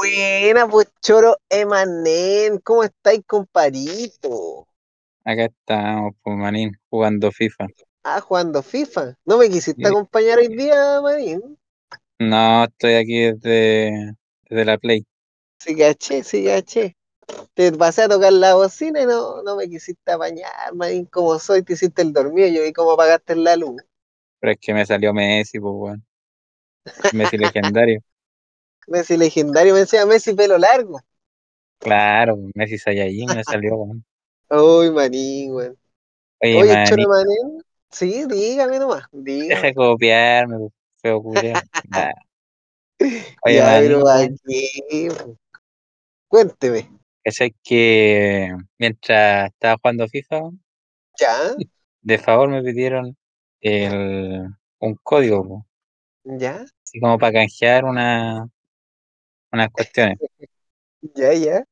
Buena, pues choro Emanen, ¿cómo estáis, comparito? Acá estamos, pues, manín, jugando FIFA. Ah, jugando FIFA. ¿No me quisiste Sí. acompañar hoy día, manín? No, estoy aquí desde, desde la Play. Sí, caché, sí, caché. Te pasé a tocar la bocina y no, no me quisiste apañar, manín. Como soy, te hiciste el dormido. Yo vi cómo apagaste la luz. Pero es que me salió Messi, pues, weón. Messi legendario. Messi legendario, me decía Messi pelo largo. Claro, Messi Saiyajin me salió, weón. Uy, manín, weón. Oye, Oye, choro manín. Sí, dígame nomás, deja de dígame. copiarme, feo culiao. Nah. Oye, Ya, pero aquí. Cuénteme. ¿cachai que mientras estaba jugando FIFA, ¿Ya? de favor me pidieron el, un código, po, ¿Ya? así como para canjear una, unas cuestiones. ¿Ya, ya?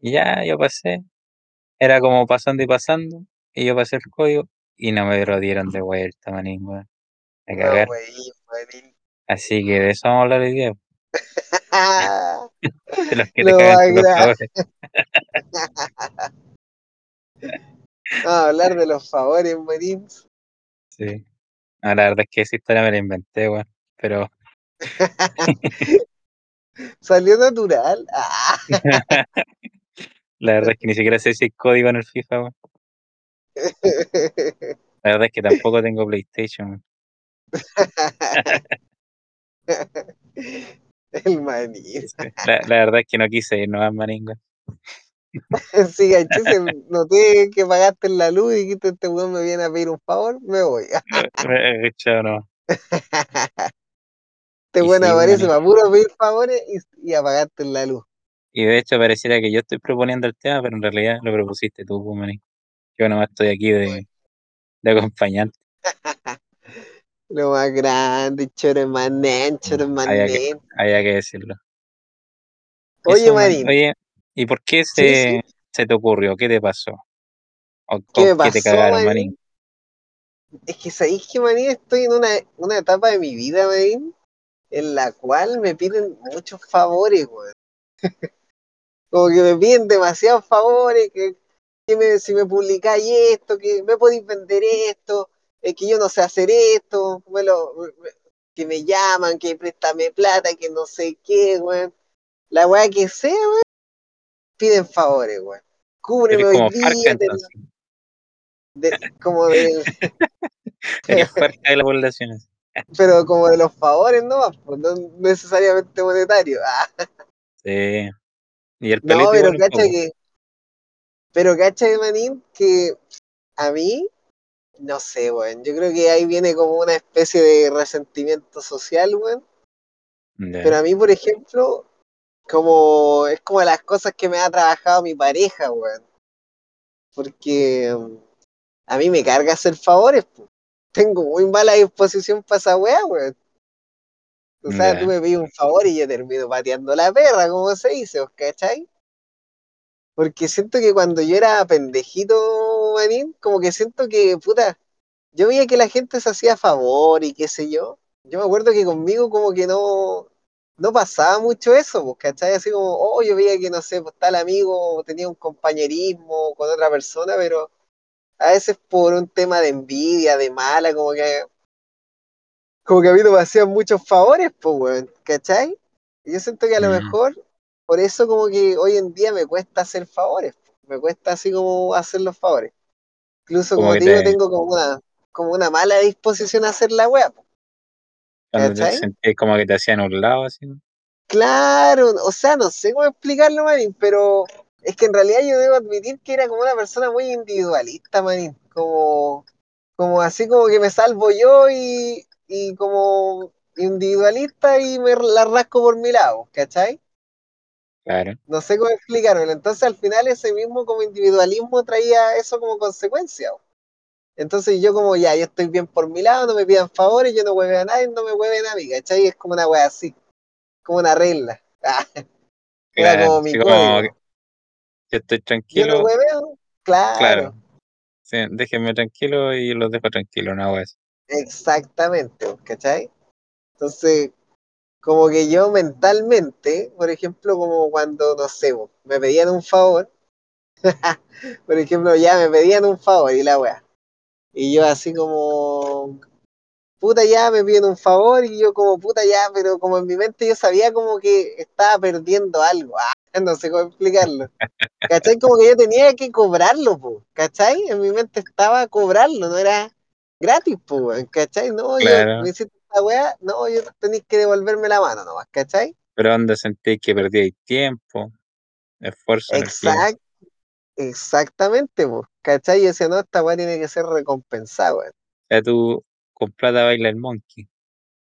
Y ya, yo pasé. Era como pasando y pasando, y yo pasé el código y no me lo dieron de vuelta, manín, weón. A No, cagar. güey, manín. Así que de eso vamos a hablar hoy día, de los que te Lo cagan los favores. A hablar de los favores, manín. Sí. No, la verdad es que esa historia me la inventé, weón. Pero Salió natural. Ah. la verdad es que ni siquiera sé si hay código en el FIFA. La verdad es que tampoco tengo PlayStation. El manín. Sí. La, la verdad es que no quise ir nomás, manín, weón. Sí, caché, se noté que pagaste la luz y dijiste, este weón me viene a pedir un favor, me voy. Echado no. Este sí, aparece para puro pedir favores y, y apagaste la luz. Y de hecho pareciera que yo estoy proponiendo el tema, pero en realidad lo propusiste tú, pues, manín. Yo nomás estoy aquí de, de acompañante. Lo más grande, choro manen, choro Había que, había que decirlo. Oye, Eso, manín, Oye, ¿y por qué sí, sí. se, se te ocurrió? ¿Qué te pasó? ¿O ¿Qué me qué te pasó, cagaron, manín? Es que sabéis que, manín, estoy en una, una etapa de mi vida, manín, en la cual me piden muchos favores, weón. Como que me piden demasiados favores, que, que me, si me publicáis esto, que me podéis vender esto, eh, que yo no sé hacer esto, me lo, me- que me llaman, que préstame plata, que no sé qué, weón. La weá que sea, weón, piden favores, weón. Cúbreme hoy día, de- como del, Eres Farca de la población. Pero como de los favores, ¿no? Pues no necesariamente monetarios. Ah, Sí. Y el no, pero cacha que, pero cacha que, manín, que a mí, no sé, weón, yo creo que ahí viene como una especie de resentimiento social, weón. Pero a mí, por ejemplo, como es como las cosas que me ha trabajado mi pareja, weón. Porque mm, a mí me carga hacer favores, po. Tengo muy mala disposición para esa weá, weón. O sea, tú Ya. me pides un favor y yo termino pateando la perra, como se dice, ¿os cachai? Porque siento que cuando yo era pendejito, manín, como que siento que, puta, yo veía que la gente se hacía favor y qué sé yo. Yo me acuerdo que conmigo como que no, no pasaba mucho eso, pues, ¿cachai? Así como, oh, yo veía que, no sé, pues tal amigo tenía un compañerismo con otra persona, pero a veces por un tema de envidia, de mala, como que, como que a mí no me hacían muchos favores, pues, weón, ¿cachai? Y yo siento que a lo Mm. mejor, por eso como que hoy en día me cuesta hacer favores, me cuesta así como hacer los favores. Incluso, Como digo, te, tengo como una, como una mala disposición a hacer la ¿cachai? sentías como que te hacían un lado, así. Claro, o sea, no sé cómo explicarlo, Manín, pero es que en realidad yo debo admitir que era como una persona muy individualista, Manín, como, como así como que me salvo yo y, y como individualista y me la rasco por mi lado, ¿cachai? Claro. No sé cómo explicarlo. Entonces al final ese mismo como individualismo traía eso como consecuencia. Entonces yo como ya, yo estoy bien por mi lado, no me pidan favores, yo no hueve a nadie, no me hueven a mí, ¿cachai? Es como una wea así, como una regla. Era Claro. como mi Así como que yo estoy Yo no tranquilo, hueveo, claro. claro, Sí, déjenme tranquilo y los dejo tranquilo, una wea así. exactamente, ¿cachai? Entonces, como que yo mentalmente, por ejemplo, como cuando, no sé, me pedían un favor, por ejemplo, ya me pedían un favor y la weá. Y yo así como, puta ya, me piden un favor y yo como, puta ya, pero como en mi mente yo sabía como que estaba perdiendo algo. No sé cómo explicarlo. ¿Cachai? Como que yo tenía que cobrarlo, po, ¿cachai? En mi mente estaba cobrarlo, no era gratis, po, ¿cachai? No, yo me hiciste esta weá, no, yo tenéis que devolverme la mano nomás, ¿cachai? pero donde sentís que perdíais tiempo, esfuerzo, energía. Exact, exactamente, po, ¿cachai? Yo decía, no, esta weá tiene que ser recompensada, weón. O sea, tú con plata baila el monkey.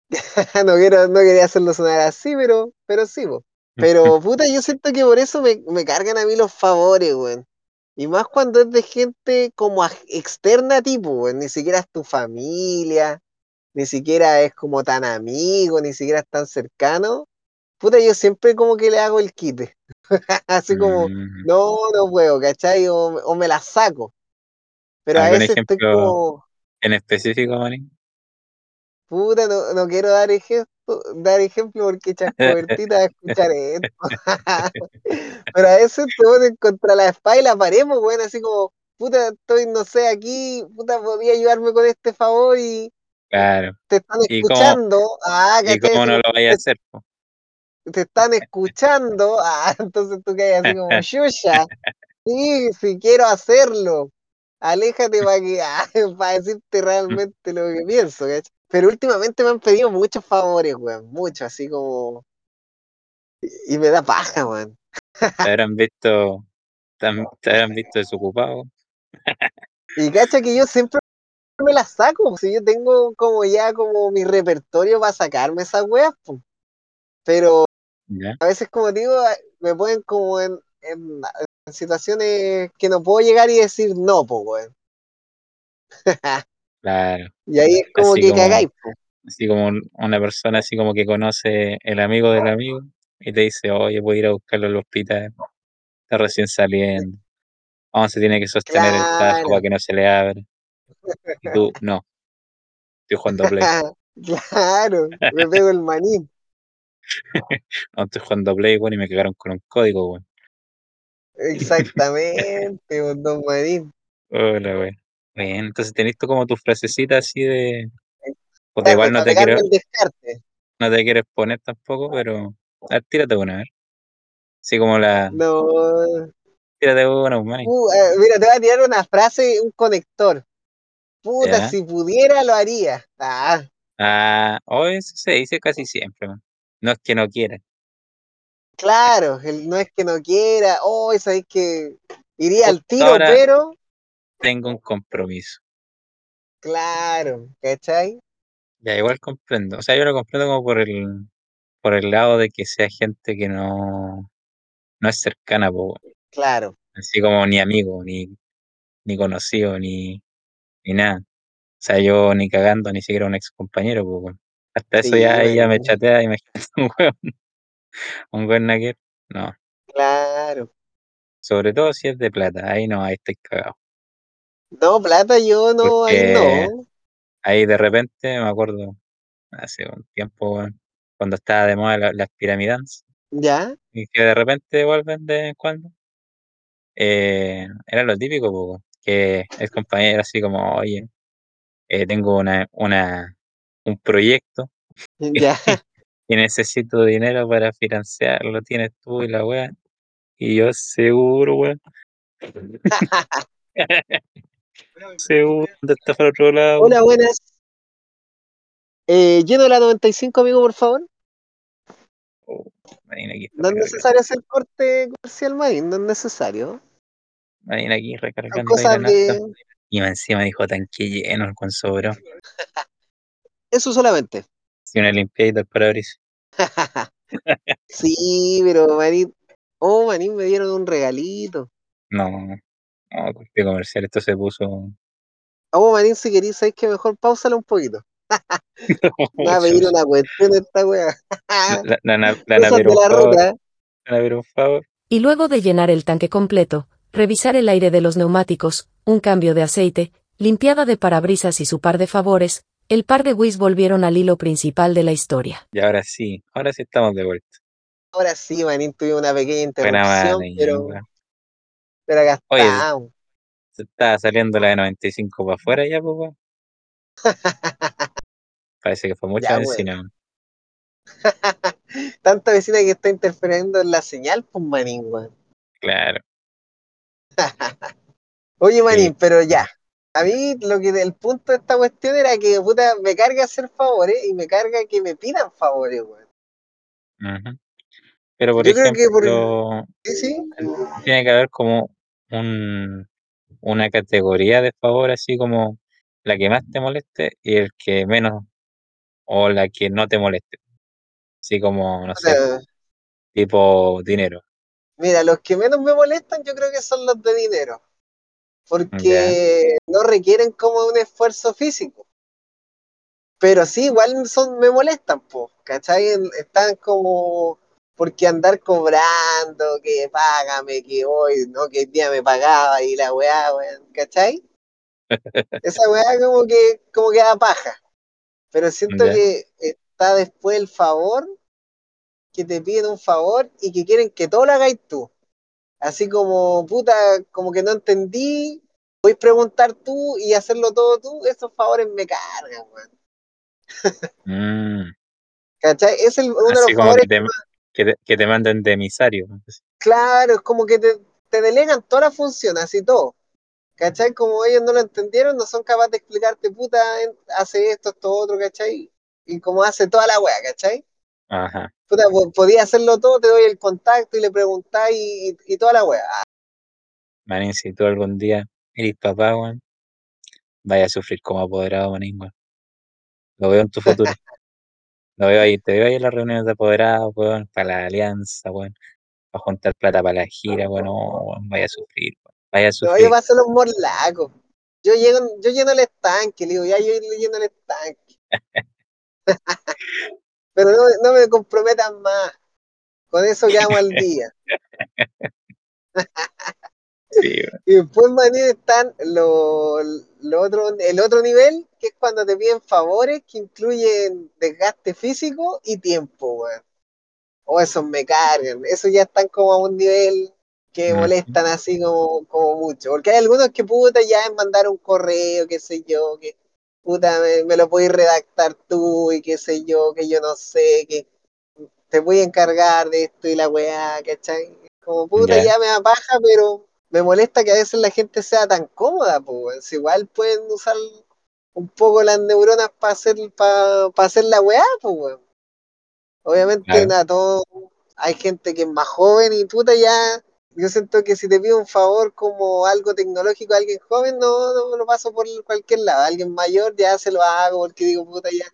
no quiero, no quería hacerlo sonar así, pero, pero sí, po. Pero puta, yo siento que por eso me, me cargan a mí los favores, weón. Y más cuando es de gente como externa a ti, po, weón. Ni siquiera es tu familia, ni siquiera es como tan amigo, ni siquiera es tan cercano. Puta, yo siempre como que le hago el quite. Así como, Mm, no, no puedo, ¿cachai? O, o me la saco. Pero a ¿Algún veces estoy como, en específico, Marín? Puta, no, no quiero dar ejemplo, dar ejemplo porque Chascobertita va a escuchar esto. Pero a veces te ponen contra la espalda y la pared, pues, weón, así como, puta, estoy, no sé, aquí, puta, podía ayudarme con este favor y Claro. te están ¿Y cómo, escuchando, ah, y no lo vaya a te, hacer? po? te están escuchando, ah, entonces tú caes así como, Shusha, sí, sí quiero hacerlo. Aléjate para que, ah, para decirte realmente lo que pienso, ¿cachai? Pero últimamente me han pedido muchos favores, weón, muchos, así como, y me da paja, weón. ¿Te habrán visto, te habrán visto desocupado? Y cacha que yo siempre me las saco, si yo tengo como ya como mi repertorio para sacarme esas weas, po. pero ¿Ya? a veces como digo, me ponen como en, en, en situaciones que no puedo llegar y decir no, po, weón. Claro. Y ahí es como Así que como, cagáis, así como un- una persona así como que conoce el amigo del amigo y te dice, oye, voy a ir a buscarlo al hospital, está recién saliendo, aún se tiene que sostener el tajo para que no se le abra. Y tú, no, estoy jugando Play, claro, me pego el maní, no estoy jugando Play, bueno, y me cagaron con un código, bueno. exactamente, don maní. Hola, güey. Bien, entonces tenés tú como tus frasecitas así de, puta, igual no te quiero, no te quiero exponer tampoco, pero, a ver, tírate una, a ver. Así como la, No, tírate una, man. uh, eh, mira, te voy a tirar una frase, un conector. Puta, Ya. si pudiera lo haría. Ah, Ah, hoy eso se dice casi siempre, man. No es que no quiera. claro, el no es que no quiera, oh, sabéis que iría al tiro, ahora pero, tengo un compromiso. claro, ¿cachai? Ya, igual comprendo. O sea, yo lo comprendo como por el, por el lado de que sea gente que no, no es cercana, po, Claro, así como ni amigo, ni, ni conocido, ni, ni nada. O sea, yo ni cagando, ni siquiera un ex compañero, po. Hasta eso ya ella me chatea, imagínate un weón, un weón naquer. No, claro. sobre todo si es de plata, ahí no, ahí estoy cagado. No, plata yo no, ahí Porque no, ahí de repente me acuerdo, hace un tiempo, cuando estaba de moda la- las piramidans, ¿ya? y que de repente vuelven de vez en cuando, eh, era lo típico, po, que el compañero así como, oye, eh, tengo una, una, un proyecto ¿Ya? y necesito dinero para financiarlo, tienes tú y la weá. Y yo, seguro, weón, seguro, ¿dónde está para otro lado? Hola, buenas. Eh, lleno la 95, amigo, por favor. Oh, Marina aquí No es necesario hacer corte comercial, manín, no es necesario. Marina aquí recargando de Y encima dijo tanque lleno con sobró. eso solamente. Si una limpiadita al parabrisas. Sí, pero manín, oh, manín, me dieron un regalito. No, no, corte comercial, esto se puso. Oh, manín, si querís, sabéis que mejor pausala un poquito. Me va a pedir una cuestión esta wea. La, la, la, la Navera, de un la favor, ruta. la favor. Y luego de llenar el tanque completo, revisar el aire de los neumáticos, un cambio de aceite, limpiada de parabrisas y su par de favores, El par de Whis volvieron al hilo principal de la historia. Y ahora sí, ahora sí estamos de vuelta. Ahora sí, manín, tuvimos una pequeña Buena interrupción, madre, pero. Pero acá Oye, estamos. Se está saliendo la de 95 para afuera ya, pues. Parece que fue mucha Ya, benzina, weón. Tanta vecina que está interfiriendo en la señal, pues manín, weón. Claro. Oye, manín, Sí. pero ya. A mí lo que el punto de esta cuestión era que puta, me carga hacer favores y me carga que me pidan favores, weón. Pero por Yo creo que por- ejemplo, Sí, sí. tiene que haber como un, una categoría de favor, así como la que más te moleste y el que menos, o la que no te moleste. Así como, no sé, tipo dinero. Mira, los que menos me molestan yo creo que son los de dinero. Porque no requieren como un esfuerzo físico. Pero sí, igual son, me molestan, po, ¿cachai? En- Están como, porque andar cobrando, que págame, que hoy, no, que el día me pagaba y la weá, weón, ¿cachai? Esa weá como que, como que da paja. Pero siento que está después el favor, que te piden un favor y que quieren que todo lo hagáis tú. Así como, puta, como que no entendí, voy a preguntar tú y hacerlo todo tú, esos favores me cargan, weón. Mm, ¿Cachai? Es el, uno de los como favores que te, que te, que te manden de emisario. Claro, es como que te, te delegan toda la función, así todo. ¿Cachai? Como ellos no lo entendieron, no son capaces de explicarte, puta, hace esto, esto, otro, ¿cachai? Y como hace toda la wea, ¿cachai? Ajá. Puta, po- podía hacerlo todo, te doy el contacto y le preguntáis y, y toda la wea. Ah, Manín, si tú algún día eres papá, weón, vaya a sufrir como apoderado, manín, weón. Lo veo en tu futuro. Lo veo ahí, te veo ahí en las reuniones de apoderados, weón, para la alianza, weón, para juntar plata para la gira, weón, no, weón, vaya a sufrir, weón, vaya a No, sufrir. yo paso los morlacos. Yo llego, yo lleno el estanque, le digo, ya yo lleno el estanque. Pero no, no me comprometan más. Con eso quedamos al día. Sí, weón. Y después, manín, están lo, lo otro, el otro nivel, que es cuando te piden favores que incluyen desgaste físico y tiempo, weón. O esos me cargan. Esos ya están como a un nivel que molestan así como, como mucho. Porque hay algunos que puta ya es mandar un correo, qué sé yo, que puta me, me lo podéis redactar tú y qué sé yo, que yo no sé, que te voy a encargar de esto y la weá, ¿cachai? Como puta Ya. ya me da paja, pero me molesta que a veces la gente sea tan cómoda, pues. Igual pueden usar un poco las neuronas para hacer, para hacer la weá, pues. Obviamente, Claro. nada, todo, hay gente que es más joven y puta ya. Yo siento que si te pido un favor como algo tecnológico a alguien joven, no, no lo paso por cualquier lado. A alguien mayor ya se lo hago porque digo, puta ya.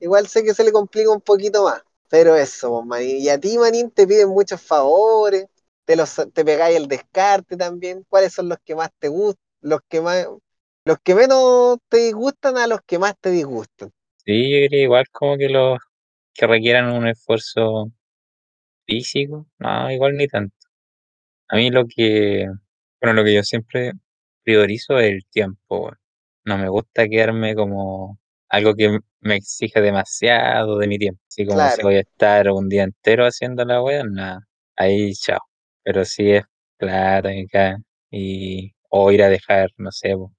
Igual sé que se le complica un poquito más. Pero eso, manín. Y a ti, manín, te piden muchos favores, te, los, te pegáis el descarte también. ¿Cuáles son los que más te gustan? Los que más, los que menos te disgustan a los que más te disgustan. Sí, yo diría igual como que los que requieran un esfuerzo físico, no, igual ni tanto. A mí lo que, bueno, lo que yo siempre priorizo es el tiempo. No me gusta quedarme como algo que me exija demasiado de mi tiempo. Así como si Claro, voy a estar un día entero haciendo la wea, nada, ahí chao. Pero si es plata y acá, y, o ir a dejar, no sé, po,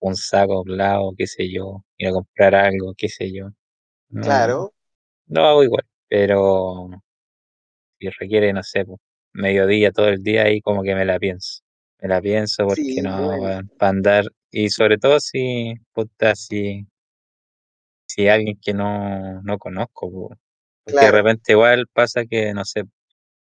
un saco doblado, qué sé yo, ir a comprar algo, qué sé yo. No, claro. lo hago igual, pero si requiere, no sé, po, mediodía, todo el día, ahí como que me la pienso. Me la pienso porque Sí, no, bueno, para andar, y sobre todo si, puta, si, si alguien que no, no conozco, po, porque de repente igual pasa que, no sé,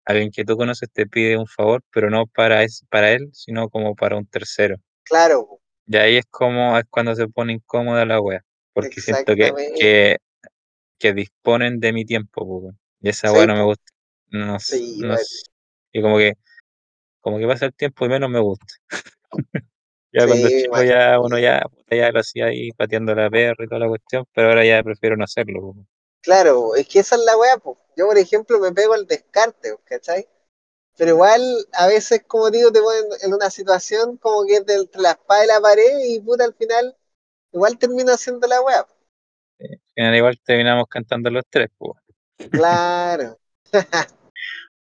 alguien que tú conoces te pide un favor, pero no para, es, para él, sino como para un tercero. claro, Y ahí es como, es cuando se pone incómoda la wea, porque siento que, que, que disponen de mi tiempo, y esa wea Sí, no me gusta. No, sí, no y como que, como que pasa el tiempo y menos me gusta. Ya sí, cuando chico ya uno ya, ya lo hacía ahí pateando la perra y toda la cuestión, pero ahora ya prefiero no hacerlo. po. Claro, es que esa es la weá, po. Yo, por ejemplo, me pego el descarte, ¿cachai? Pero igual, a veces, como digo, te ponen en una situación como que es de entre la espada y la pared y puta, al final, igual termino haciendo la weá. Al final igual terminamos cantando los tres, pues. Claro.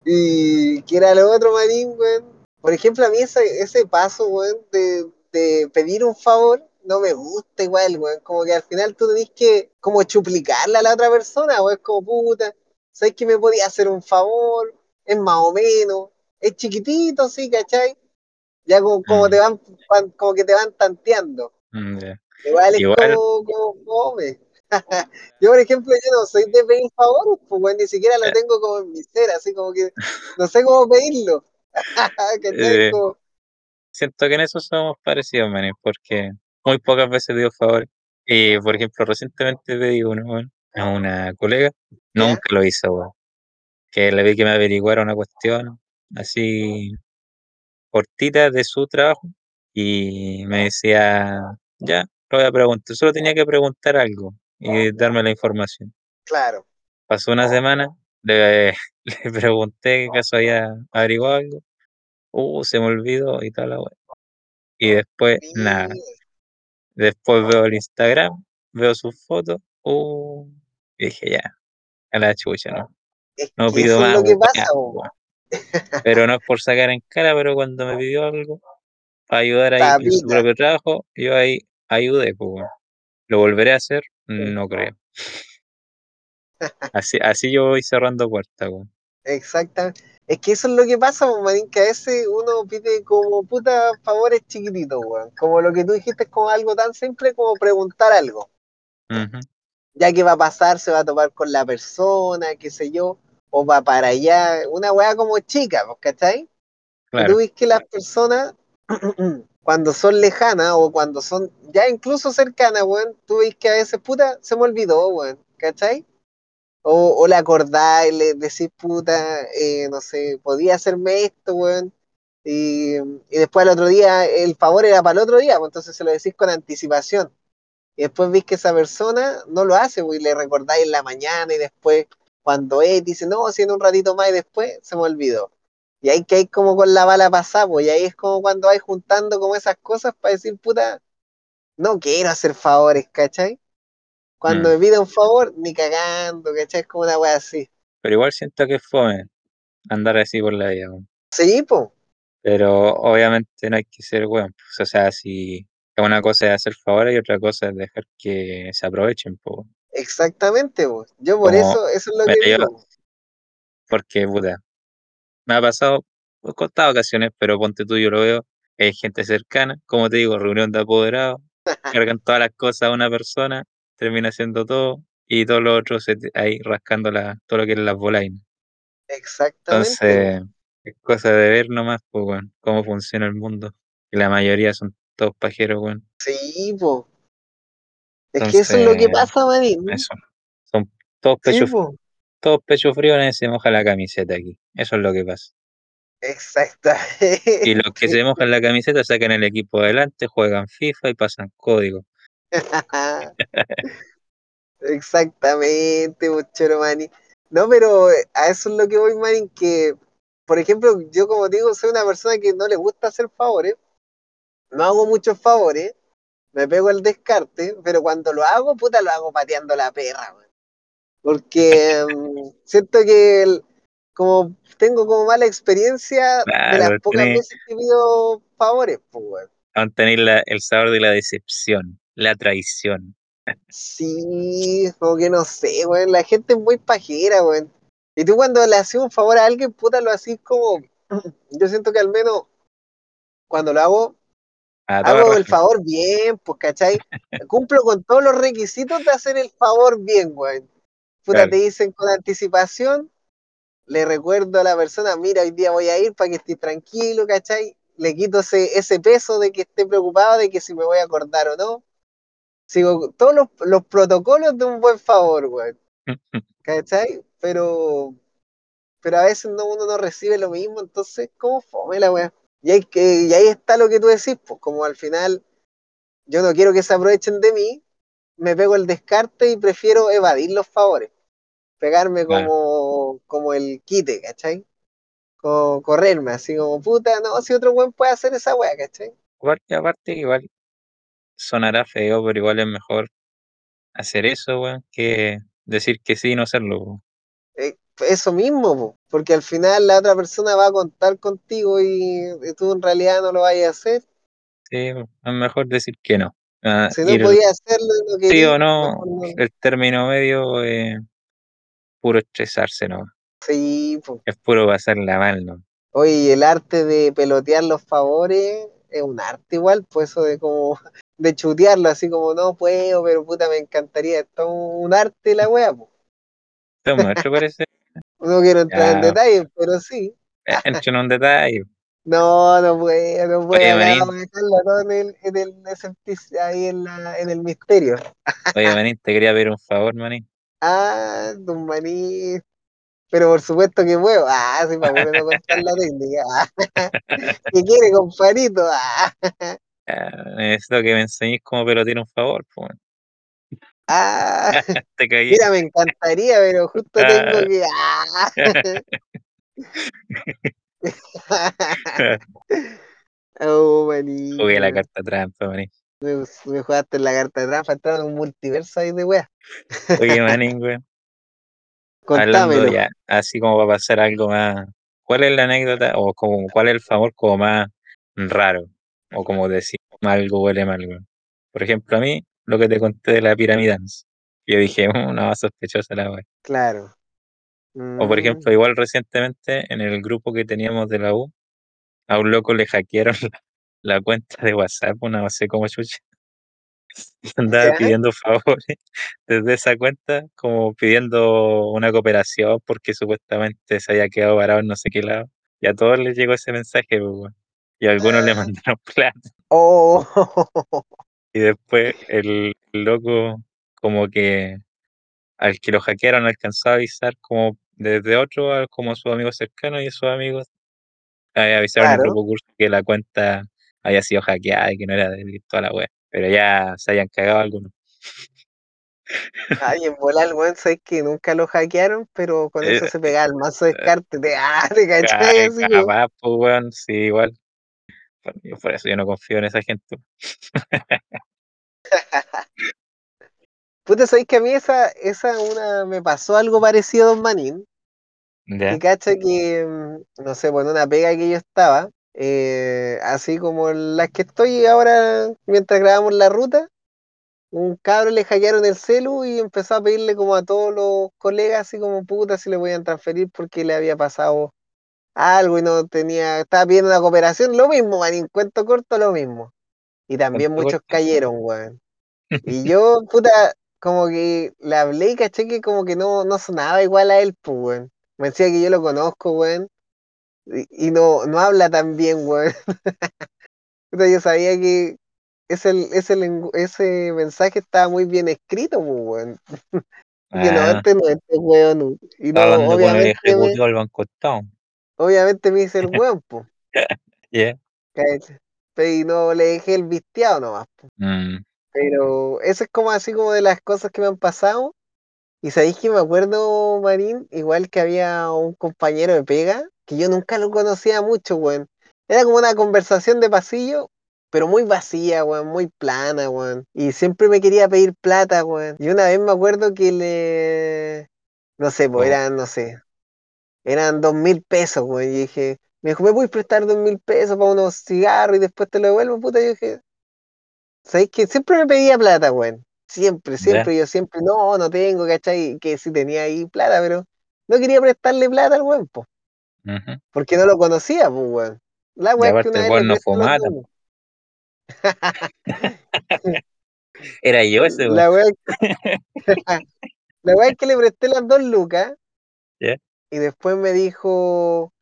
y ¿qué era lo otro, manín, weón? Por ejemplo, a mí ese, ese paso, weón, de, de pedir un favor, no me gusta igual, weón. Como que al final tú tenés que como chuplicarle a la otra persona, weón. Es como puta, ¿sabes que me podía hacer un favor? Es más o menos, es chiquitito, sí, ¿cachai? Ya como, como Mm. te van, como que te van tanteando. Mm. Igual es Igual- como, como yo, por ejemplo, yo no soy de pedir favores, pues, weón, ni siquiera lo tengo como en mi ser, así como que no sé cómo pedirlo. ¿Cachai? Eh. Como- Siento que en eso somos parecidos, maní, porque muy pocas veces digo favores. Y, por ejemplo, recientemente pedí uno, weón, a una colega. Nunca lo hizo, weón. Que le vi que me averiguara una cuestión así cortita de su trabajo y me decía, ya, lo voy a preguntar. Solo tenía que preguntar algo y darme la información. Claro. Pasó una semana, le, le pregunté qué caso había averiguado algo. Uh, se me olvidó y tal la. Y después, nada. Después veo el Instagram, veo sus fotos. Uh, y dije, ya, a la chucha, ¿no? Es No pido más, lo que pasa. Pero no es por sacar en cara, pero cuando me pidió algo para ayudar ahí en su Papita. propio trabajo, yo ahí ayudé, pues. ¿Lo volveré a hacer? No creo. Así, así yo voy cerrando puertas, weón. Exactamente. Es que eso es lo que pasa, pues, manín, que a veces uno pide como puta favores chiquititos, weón. Como lo que tú dijiste es como algo tan simple como preguntar algo. Ya que va a pasar, se va a topar con la persona, qué sé yo, o va para allá. Una weá como chica, pues, ¿cachai? Claro, tú ves que las personas, cuando son lejanas o cuando son ya incluso cercanas, weón, tú ves que a veces, puta, se me olvidó, weón, ¿cachai? O, o le acordáis, le decís, puta, eh, no sé, podía hacerme esto, weón. Y, después al otro día, el favor era para el otro día, pues entonces se lo decís con anticipación. Y después ves que esa persona no lo hace, pues, y le recordáis en la mañana y después cuando es, dice, no, si un ratito más y después se me olvidó. Y ahí que hay como con la bala pasada, pues, y ahí es como cuando vais juntando como esas cosas para decir, puta, no quiero hacer favores, ¿cachai? Cuando Mm. me pide un favor, ni cagando, ¿cachai? Es como una wea así. pero igual siento que es fome andar así por la vida. Sí, pues, Pero obviamente no hay que ser weón. pues, o sea, si una cosa es hacer favores y otra cosa es dejar que se aprovechen, weón. exactamente, pues. Yo por Como- eso, eso es lo que yo- digo. porque, puta, me ha pasado por contadas ocasiones, pero ponte tú, yo lo veo, hay gente cercana, como te digo, reunión de apoderados, cargan todas las cosas a una persona, termina haciendo todo, y todos los otros ahí rascando la, todo lo que es las bolainas. Exactamente. Entonces, es cosa de ver nomás, pues, weón, cómo funciona el mundo. Y la mayoría son todos pajeros, weón. Sí, pues. Es que eso es lo que pasa, manín. Eso. Son todos Sí, pechos, pues. todos pechos fríos, nadie se moja la camiseta aquí. Eso es lo que pasa. Exactamente. Y los que se mojan la camiseta sacan el equipo adelante, juegan FIFA y pasan código. Exactamente, muchero Manny. No, pero eh, a eso es lo que voy, Manny, que, por ejemplo, yo como digo, soy una persona que no le gusta hacer favores, no hago muchos favores, me pego el descarte, pero cuando lo hago, puta, lo hago pateando la perra, weón. Porque mm, siento que el- como tengo como mala experiencia de las pocas veces que pido favores, pues, weón. van a tener la- el sabor de la decepción, la traición. Sí, como que no sé, weón. La gente es muy pajera, weón. Y tú cuando le haces un favor a alguien, puta, lo haces como. Yo siento que al menos cuando lo hago, hago el favor bien, pues, ¿cachai? Cumplo con todos los requisitos de hacer el favor bien, weón. Puta, Claro. te dicen con anticipación, le recuerdo a la persona, mira, hoy día voy a ir para que esté tranquilo, ¿cachai? Le quito ese, ese peso de que esté preocupado de que si me voy a acordar o no. Sigo todos los, los protocolos de un buen favor, weón. ¿Cachai? Pero, pero a veces no, uno no recibe lo mismo, entonces, ¿cómo fome la weá? Y, hay que, y ahí está lo que tú decís, pues como al final yo no quiero que se aprovechen de mí, me pego el descarte y prefiero evadir los favores, pegarme como, como el quite, ¿cachai? Como correrme, así como, puta, no, si otro buen puede hacer esa weá, ¿cachai? Igual, aparte, igual sonará feo, pero igual es mejor hacer eso, weón, que decir que sí y no hacerlo. weón. Eh, eso mismo, po, porque al final la otra persona va a contar contigo y, y tú en realidad no lo vayas a hacer. Sí, es mejor decir que no. Ah, Si no ir podías hacerlo no sí o no, el término medio es puro estresarse, ¿no? Sí, po. Es puro pasarla mal, ¿no? Oye, el arte de pelotear los favores es un arte igual, pues eso de como de chutearlo, así como no puedo, pero puta me encantaría. Esto es un arte la wea, po. Esto es mucho parece. No quiero entrar en detalles, pero sí. eh, Entro en un detalle. No, no puedo, no puedo. Manín. vamos a dejarlo todo en el, en el ahí en, la, en el misterio. Oye, Manín, te quería pedir un favor, Manín. Ah, don Maní. Pero por supuesto que puedo. Ah, sí, para no contar la técnica. Ah, ¿Qué quiere, compadrito? Ah, Ah, necesito que me enseñes cómo pelotear un favor, pues. ah. Te caí. Mira, me encantaría, pero justo tengo que. Ah. Oh, Maní. Jugué la carta trampa, Manín. Me, me jugaste en la carta trampa, entrando en un multiverso ahí de wea. Oye, Manín, güey. Hablando Contámelo. ya, así como para pasar algo más. ¿Cuál es la anécdota o como cuál es el favor como más raro? O como decir algo huele mal. Por ejemplo, a mí, lo que te conté de la piramidance. Yo dije, "Uh, no, sospechosa la wey. Claro. O por Mm, ejemplo, igual recientemente en el grupo que teníamos de la U, a un loco le hackearon la, la cuenta de WhatsApp, una no sé cómo chucha. Andaba ¿Ya? pidiendo favores desde esa cuenta, como pidiendo una cooperación porque supuestamente se había quedado varado en no sé qué lado. Y a todos les llegó ese mensaje, pues. Y a algunos le Ah. mandaron plata. Oh, Y después el loco, como que al que lo hackearon, alcanzó a avisar como desde otro, a- como a sus amigos cercanos y sus amigos eh, avisaron en el grupo curso que la cuenta había sido hackeada y que no era de toda la web. Pero ya se hayan cagado algunos. Ay, en volar, weón, sabes que nunca lo hackearon, pero con eso Eh, se pegaba el mazo de descarte. De, ah, te Ca- cachai, así. Capaz, pues, weón, sí, igual. Por, por eso yo no confío en esa gente. Puta, sabes que a mí esa, esa una me pasó algo parecido a Don Manín. ¿Ya? Que cacha que, mm, no sé, bueno, una pega que yo estaba, eh, así como las que estoy ahora mientras grabamos la ruta, un cabro le hackearon el celu y empezó a pedirle como a todos los colegas, así como puta, si le podían transferir porque le había pasado algo y no tenía, estaba pidiendo una cooperación, lo mismo, Manín, cuento corto, lo mismo. Y también ¿Cuánto muchos corto? cayeron, weón. Y yo, puta, como que le hablé y caché que como que no, no sonaba igual a él, pues, weón. Me decía que yo lo conozco, weón. Y, y no, no habla tan bien, weón. Yo sabía que ese, ese, mensaje estaba muy bien escrito, pues, weón. Y que no, Ah, este no, este weón. Y no, con el obviamente me, Banco obviamente me hice el weón. ¿cachai? Pero y no le dejé el visteado nomás. Mm, Pero eso es como así como de las cosas que me han pasado. Y sabéis que me acuerdo, Marín, igual que había un compañero de pega, que yo nunca lo conocía mucho, weón. Era como una conversación de pasillo, pero muy vacía, weón, muy plana, weón. Y siempre me quería pedir plata, weón. Y una vez me acuerdo que le... No sé, pues oh, eran, no sé, eran dos mil pesos, weón. Y dije, me dijo, ¿me puedes prestar dos mil pesos para unos cigarros y después te lo devuelvo, puta? Y yo dije, ¿sabéis que siempre me pedía plata, weón? Siempre, siempre, yo siempre, no, no tengo, ¿cachai? Que sí tenía ahí plata, pero no quería prestarle plata al weón, po, Porque no lo conocía, pues, weón. La es que una vez weón no dos. Era yo ese weón. La weá, la que le presté las dos lucas y después me dijo,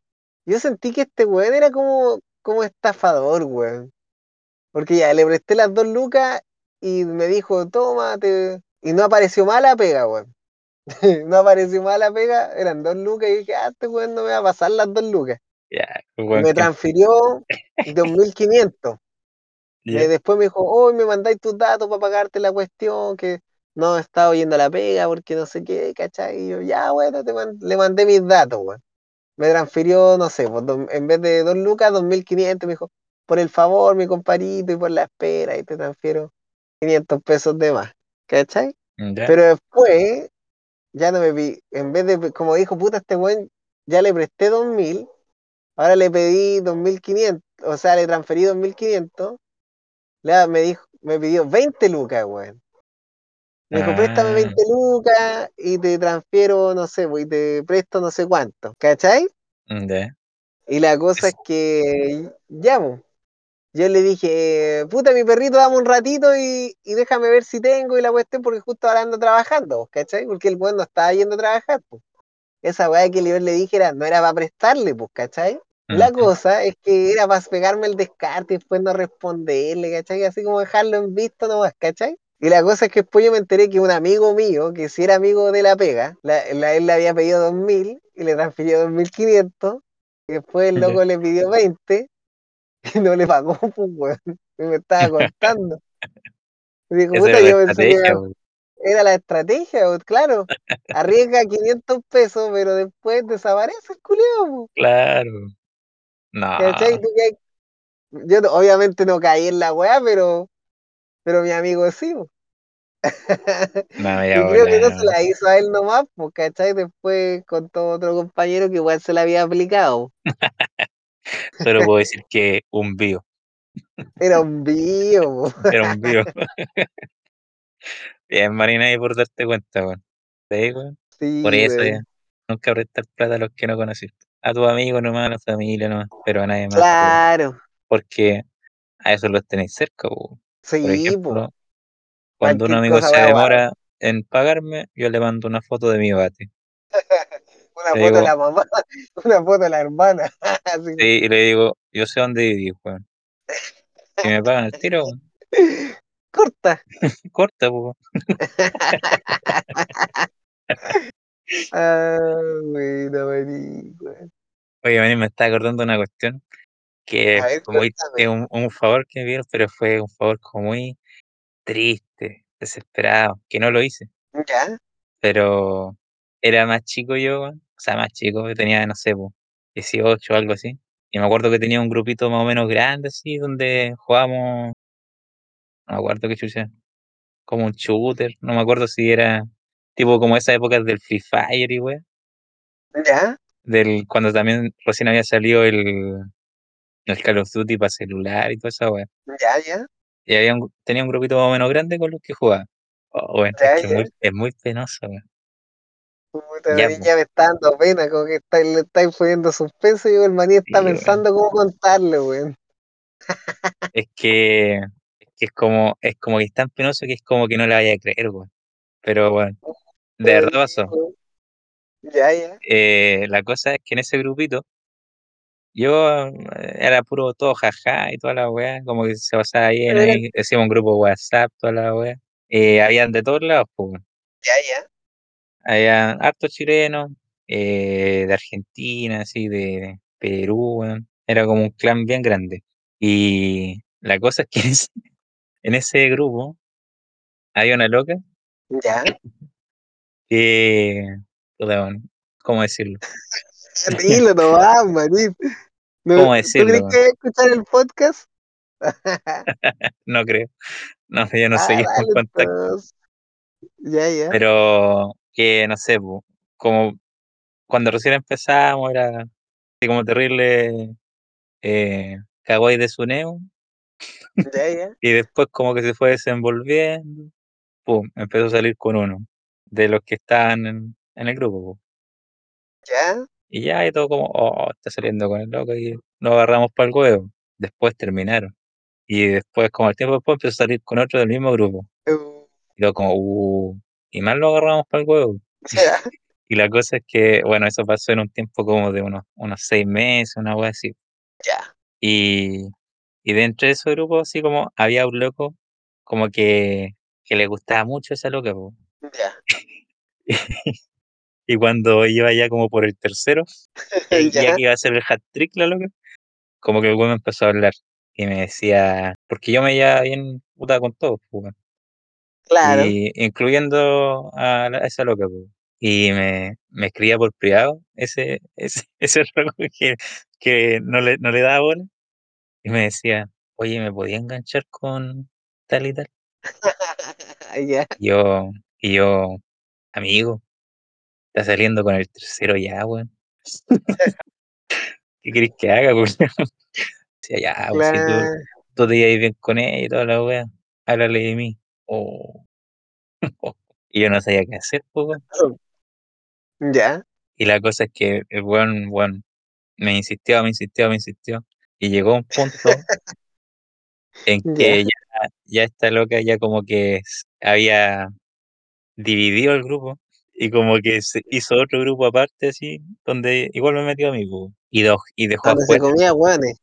yo sentí que este weón era como, como estafador, weón. Porque ya le presté las dos lucas y me dijo, tómate. Y no apareció mala pega, weón. no apareció mala pega, eran dos lucas y dije, ah, este weón no me va a pasar las dos lucas. Y me transfirió 2.500. Me, Ya, después me dijo, hoy me mandáis tus datos para pagarte la cuestión, que no estaba oyendo la pega porque no sé qué, ¿cachai? Y yo, ya, bueno, te man- le mandé mis datos, weón. Me transfirió, no sé, pues, en vez de dos lucas, 2.500, me dijo, por el favor, mi compadrito, y por la espera, y te transfiero 500 pesos de más, ¿cachai? Pero después, ya no me vi, en vez de, como dijo, puta, este weón, ya le presté 2000, ahora le pedí 2500, o sea, le transferí 2500, le, me dijo, me pidió 20 lucas, weón. Me dijo, préstame Ah, 20 lucas y te transfiero, no sé, pues, y te presto no sé cuánto, ¿cachai? ya. Y la cosa es que, ya, pues, yo le dije, puta, mi perrito, dame un ratito y, y déjame ver si tengo y la cuestión, porque justo ahora ando trabajando, ¿cachai? Porque el weón no estaba yendo a trabajar, pues. Esa weá que yo le dije era, no era para prestarle, pues, ¿cachai? La cosa es que era para pegarme el descarte y después no responderle, ¿cachai? Así como dejarlo en visto nomás, ¿cachai? Y la cosa es que después yo me enteré que un amigo mío, que si era amigo de la pega, la, la- él le había pedido 2000 y le transfirió 2500 y después el loco le pidió 20 y no le pagó, pues, weón. Me estaba contando. Dijo, puta, yo pensé que era la estrategia, pues, claro. Arriesga 500 pesos, pero después desaparece el culiao, Claro. No, ¿cachai? ¿Tú qué- Yo obviamente no caí en la weá, pero, pero mi amigo sí, pues. no Y creo que no se la hizo a él nomás, pues, ¿cachai? Después contó otro compañero que igual se la había aplicado. Solo puedo decir que un bio. Era un bio. Era un bio. Bien, Marina, y por darte cuenta, weón. Sí, weón. Por Sí, eso ya. weón. Nunca prestar plata a los que no conociste. A tus amigos nomás, a la familia nomás, pero a nadie más, por- Claro. porque a esos los tenéis cerca. Por Sí, pues. ejemplo, cuando un amigo se demora en pagarme, yo le mando una foto de mi bate. Una foto de digo, la mamá, una foto de la hermana. Así. sí, y le digo, yo sé dónde vivís, weón. Si me pagan el tiro, weón, Corta. corta, po. Ah. Oye, a mí me está acordando una cuestión que ver, es cuéntame. un, un favor que me dieron, pero fue un favor como muy triste, desesperado, que no lo hice, ¿Ya? pero era más chico yo, weón, o sea, más chico, yo tenía, no sé, po, 18 o algo así, y me acuerdo que tenía un grupito más o menos grande, así, donde jugábamos, no me acuerdo qué chucha, como un shooter, no me acuerdo si era tipo como esa época del Free Fire y weón, ¿Ya? del, cuando también recién había salido el, el Call of Duty para celular y toda esa weá. ¿Ya? ¿Ya? Y había un, tenía un grupito más o menos grande con los que jugaba. Oh, es muy, es muy penoso, weón. Puta, Ya, me está dando pena, como que está, le estáis poniendo suspenso y el maní está sí, pensando cómo contarle, weón. Es que, es que es como, es como que es tan penoso que es como que no le vaya a creer, weón. Pero bueno, de verdad pasó. Ya, ya. Eh, la cosa es que en ese grupito, yo eh, era puro todo jaja y toda la weá, como que se pasaba bien ahí, decíamos un grupo WhatsApp, toda la weá. Eh, habían de todos lados, pues, weón. Ya, ya. Había hartos chilenos, eh, de Argentina, así, de Perú, weón. Era como un clan bien grande. Y la cosa es que en ese, en ese grupo había una loca Ya. que, puta, weón, ¿cómo decirlo? Dilo nomás, maní. No, ¿Cómo ¿Tú crees decirlo, que weón? voy a escuchar el podcast? No creo. No, yo no Ah, seguimos en dale contacto. entonces. Ya, ya. Pero que, no sé, po, como cuando recién empezamos era así como terrible eh, kawaii de Suneo. Ya, ya. Y después como que se fue desenvolviendo. Pum, empezó a salir con uno de los que estaban en, en el grupo. po. Ya. Y ya, y todo como, oh, está saliendo con el loco y nos agarramos para el huevo. Después terminaron. Y después, como el tiempo después, empezó a salir con otro del mismo grupo. Uh, Y luego como, uh, y más lo agarramos para el huevo. Y la cosa es que, bueno, eso pasó en un tiempo como de unos, unos seis meses, una wea así. Ya. Y, y dentro de ese grupo, así como, había un loco como que, que le gustaba mucho esa loca, po. Ya. Y cuando iba ya como por el tercero, ya, ya Ya. que iba a hacer el hat trick la loca, como que el güey me empezó a hablar y me decía, porque yo me llevaba bien puta con todos, po, weón, Claro. y incluyendo a, la- a esa loca, po. Y me, me escribía por privado ese, ese, ese loco que, que no le, no le daba bola, y me decía, oye, ¿me podía enganchar con tal y tal? Ya. Yo, Y yo, amigo, está saliendo con el tercero ya, weón. ¿Qué querés que haga, weón? Decía, ya, pues, si tú, Claro. tú te llevas bien con ella y toda la weá, háblale de mí. Oh. y yo no sabía qué hacer, pues, weón. Ya. Y la cosa es que el weón, weón, me insistió, me insistió, me insistió. Y llegó un punto en que Ya. ya, ya esta loca ya como que había dividido el grupo y como que se hizo otro grupo aparte así, donde igual me metió a mí, po, y, do- y dejó se afuera, comía guanes.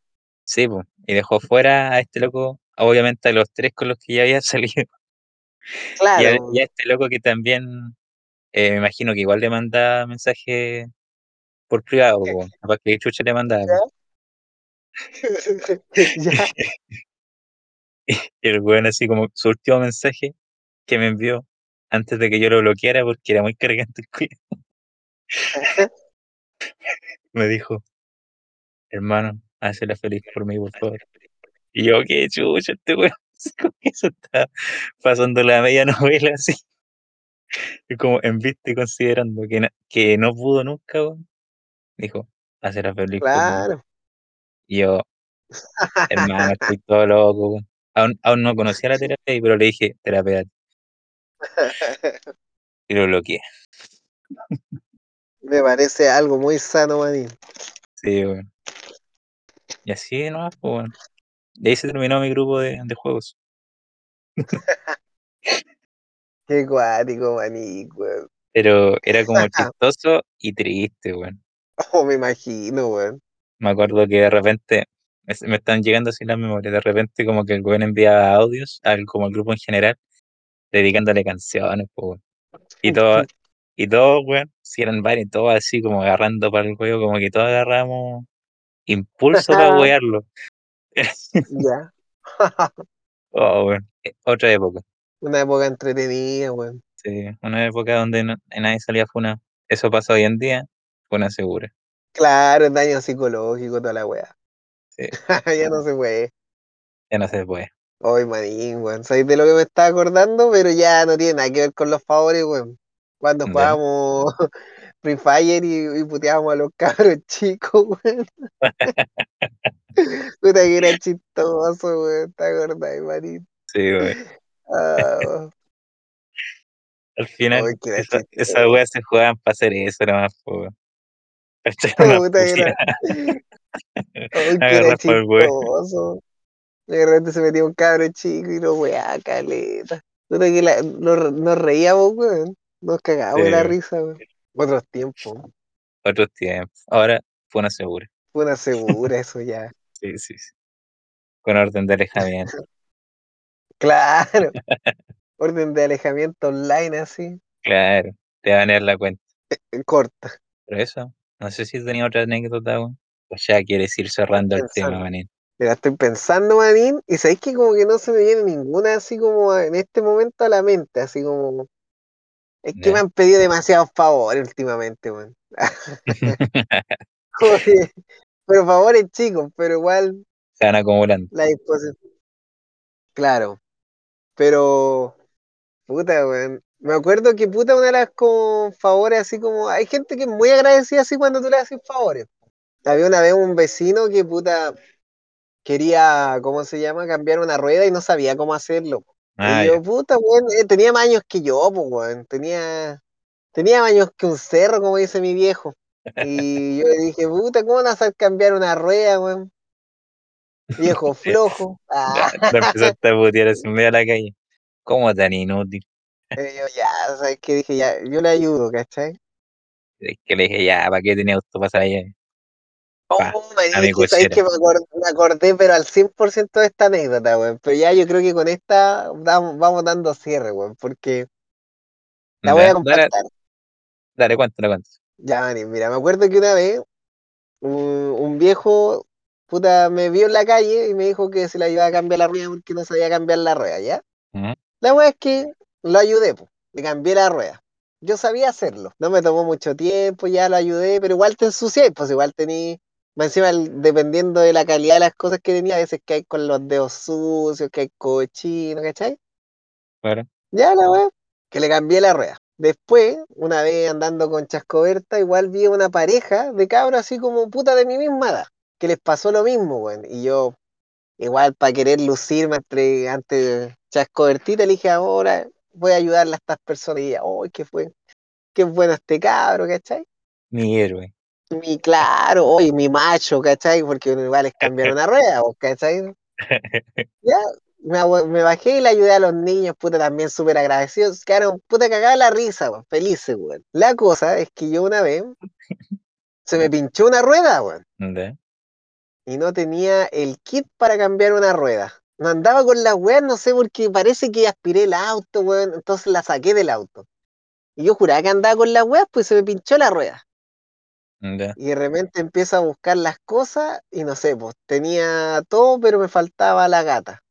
sí, po, y dejó afuera a este loco, obviamente a los tres con los que ya había salido, y a, y a este loco que también, eh, me imagino que igual le manda mensaje por privado, po, capaz que chucha le mandaba, po. Ya. Y el weón así como su último mensaje que me envió antes de que yo lo bloqueara porque era muy cargante el culiao, me dijo, hermano, hazla feliz por mí, por favor. Y yo, qué chucha, este weón, eso está pasando la media novela así, y como en vista y considerando que, que no pudo nunca, dijo, feliz por mí. Claro. Y yo, hermano, estoy todo loco. Aún, aún no conocía la terapia, pero le dije, terapia, y lo bloqueé. Me parece algo muy sano, manín. Sí, weón. Y así nomás, pues, weón. Y ahí se terminó mi grupo de, de juegos. Qué cuático, manín, weón. Pero era como chistoso y triste, weón. Oh, me imagino, weón. Me acuerdo que de repente me, están llegando así las memorias. De repente como que el weón enviaba audios al, como al grupo en general, dedicándole canciones, pues. Y todo, y todos, weón, si eran varios, todos así como agarrando para el juego, como que todos agarramos impulso para wearlo. Ya. oh, weón. Eh, Otra época. Una época entretenida, weón. Sí, una época donde no- nadie salía funa. Eso pasa hoy en día, funa segura. Claro, daño psicológico, toda la weá. Sí, ya no se puede. ya no se puede. Hoy, manín, weón. ¿Sabes de lo que me estaba acordando? Pero ya no tiene nada que ver con los favores, weón. Cuando jugábamos Free Fire y, y puteábamos a los cabros chicos, weón. Puta que era chistoso, weón. ¿Te acordás, manín? Sí, weón. Ah, Al final, esa, esas weas se jugaban para hacer eso nomás, weón. Una Puta que era. Ay, que era chistoso. De repente se metía un cabro chico y lo weá, caleta. Puta que la- nos, nos reíamos, weón. Nos cagábamos la risa, weón. Otros tiempos. Otros tiempos. Ahora, funa segura. Fue una segura eso ya. Sí, sí, sí. Con orden de alejamiento. Claro. Orden de alejamiento online así. Claro, te van a dar la cuenta. Corta. Pero eso, no sé si tenía otra anécdota, weón. O ya quieres ir cerrando el tema, pensando. manín. Mira, estoy pensando, manín, y sabéis que como que no se me viene ninguna así como en este momento a la mente, así como. Es que Ya. me han pedido demasiados favores últimamente, weón. Como que- pero favores chicos, pero igual Se van acumulando. la disposición. Claro. Pero, puta, weón. Me acuerdo que puta una de las como favores así como. Hay gente que es muy agradecida así cuando tú le haces favores. Había una vez un vecino que puta quería, ¿cómo se llama? Cambiar una rueda y no sabía cómo hacerlo. Ah, y ya. yo, puta, weón, eh, tenía más años que yo, pues, weón. Tenía, tenía más años que un cerro, como dice mi viejo. Y yo le dije, puta, ¿cómo vas a cambiar una rueda, weón? Viejo flojo. Ah, empezaste a putear así en medio de la calle. ¿Cómo tan inútil? y yo, ya, ¿sabes qué? Dije, ya, yo le ayudo, ¿cachai? Es que le dije, ya, ¿para qué tenía auto para allá? Pa, Oh, que sabes que me acordé, me acordé, pero al 100% de esta anécdota, weón. Pero ya yo creo que con esta vamos dando cierre, weón, porque la voy a Dale, compactar. dale, cuéntale, cuéntale. Ya, Mani, mira, me acuerdo que una vez un, un viejo, puta, me vio en la calle y me dijo que se la iba a cambiar la rueda porque no sabía cambiar la rueda, ¿ya? Ujú. La weá es que lo ayudé, pues, le cambié la rueda. Yo sabía hacerlo, no me tomó mucho tiempo, ya lo ayudé, pero igual te ensucié, pues igual tenía, encima, dependiendo de la calidad de las cosas que tenía, a veces que hay con los dedos sucios, que hay cochino, ¿cachai? Claro. Ya la weá, que le cambié la rueda. Después, una vez andando con Chascoberta, igual vi una pareja de cabros así como puta de mi misma edad, que les pasó lo mismo, weón. Y yo, igual para querer lucirme entre, ante Chascobertita, le dije, ahora voy a ayudarle a estas personas. Y ella, ¡ay, qué fue! Qué bueno este cabro, ¿cachai? Mi héroe. Mi claro, hoy mi macho, ¿cachai? Porque igual es cambiar una rueda, ¿cachai? Ya, me, bajé y le ayudé a los niños, puta, también súper agradecidos. Quedaron, puta, cagada la risa, weón, felices, weón. La cosa es que yo una vez se me pinchó una rueda, weón, ¿Ya? y no tenía el kit para cambiar una rueda. No andaba con la weá, no sé, porque parece que aspiré el auto, weón, entonces la saqué del auto. Y yo juraba que andaba con la weá, pues se me pinchó la rueda. Y de repente empiezo a buscar las cosas y no sé, pues tenía todo, pero me faltaba la gata.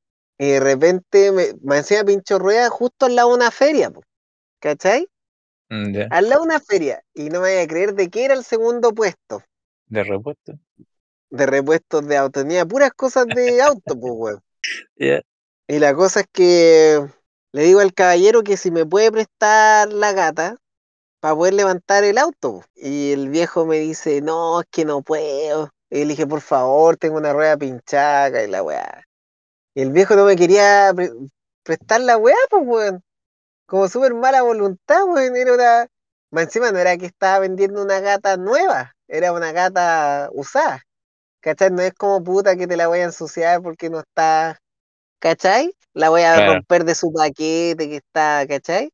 Y de repente me, me encima pincho rueda justo al lado de una feria, pues, ¿cachai? ¿Ya? Al lado de una feria. Y no me voy a creer de qué era el segundo puesto ¿De repuesto? de repuestos de auto. Tenía puras cosas de auto, pues, weón. Y la cosa es que le digo al caballero que si me puede prestar la gata para poder levantar el auto. po. Y el viejo me dice, no, es que no puedo. Y le dije, por favor, tengo una rueda pinchaca y la weá. Y el viejo no me quería pre- prestar la weá, pues, weón. Como súper mala voluntad, weón. Era una... Más encima no era que estaba vendiendo una gata nueva, era una gata usada. ¿Cachai? No es como puta que te la voy a ensuciar porque no está... ¿Cachai? La voy a Claro. romper de su paquete que está, ¿cachai?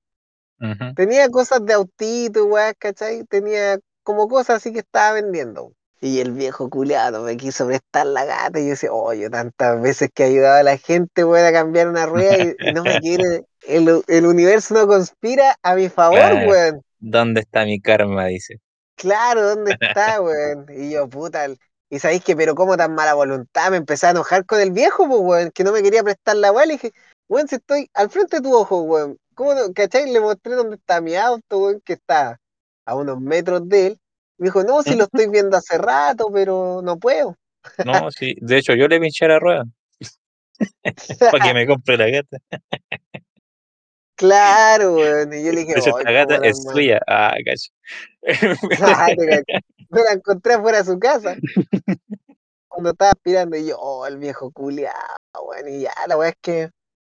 Tenía cosas de autito, weá, ¿cachai? Tenía como cosas así que estaba vendiendo. Y el viejo culiado me quiso prestar la gata y yo decía, oh, yo tantas veces que he ayudado a la gente, weón, a cambiar una rueda y, y no me quiere. El, el universo no conspira a mi favor, Claro. weón. ¿Dónde está mi karma? Dice. Claro, ¿dónde está, weón? Y yo, puta. Y sabéis que, pero cómo tan mala voluntad, me empecé a enojar con el viejo, pues, weón, que no me quería prestar la weá. Le dije, weón, si estoy al frente de tu ojo, weón. ¿Cómo no? ¿Cachai? Le mostré dónde está mi auto, weón, que está a unos metros de él. Me dijo, no, si lo estoy viendo hace rato, pero no puedo. No, sí. De hecho, yo le pinché la rueda para que me compre la gata. Claro, weón. Y yo le dije, De hecho, esta gata es mal. suya. Ah, cacho. Me la encontré afuera de su casa. Cuando estaba aspirando, y yo, oh, el viejo culiao, weón. Y ya, la weá es que